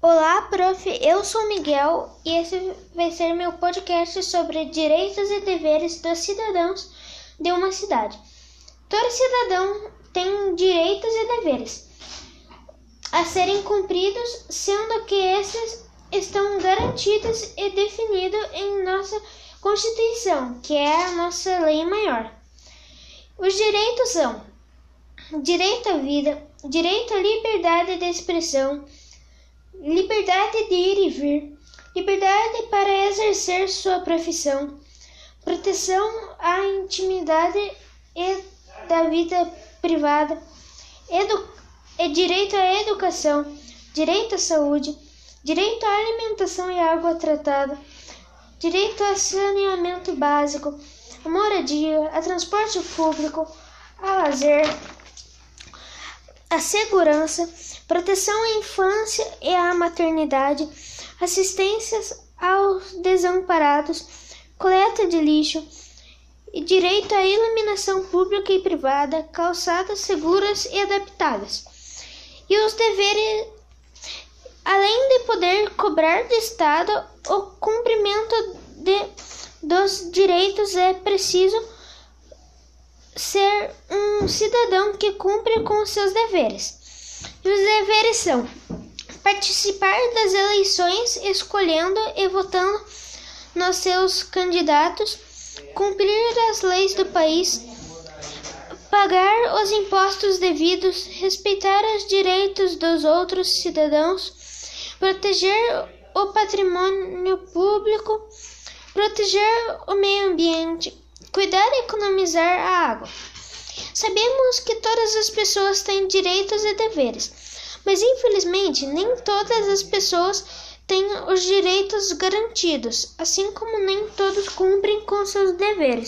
Olá, prof. Eu sou Miguel e esse vai ser meu podcast sobre direitos e deveres dos cidadãos de uma cidade. Todo cidadão tem direitos e deveres a serem cumpridos, sendo que esses estão garantidos e definidos em nossa Constituição, que é a nossa lei maior. Os direitos são direito à vida, direito à liberdade de expressão, liberdade de ir e vir, liberdade para exercer sua profissão, proteção à intimidade e da vida privada, edu e direito à educação, direito à saúde, direito à alimentação e água tratada, direito a saneamento básico, a moradia, a transporte público, a lazer, a segurança, proteção à infância e à maternidade, assistências aos desamparados, coleta de lixo direito à iluminação pública e privada, calçadas seguras e adaptadas. E os deveres, além de poder cobrar do Estado o cumprimento de, dos direitos, é preciso ser um cidadão que cumpre com seus deveres. E os deveres são participar das eleições, escolhendo e votando nos seus candidatos, cumprir as leis do país, pagar os impostos devidos, respeitar os direitos dos outros cidadãos, proteger o patrimônio público, proteger o meio ambiente, cuidar e economizar a água. Sabemos que todas as pessoas têm direitos e deveres, mas infelizmente nem todas as pessoas têm os direitos garantidos, assim como nem todos cumprem com seus deveres.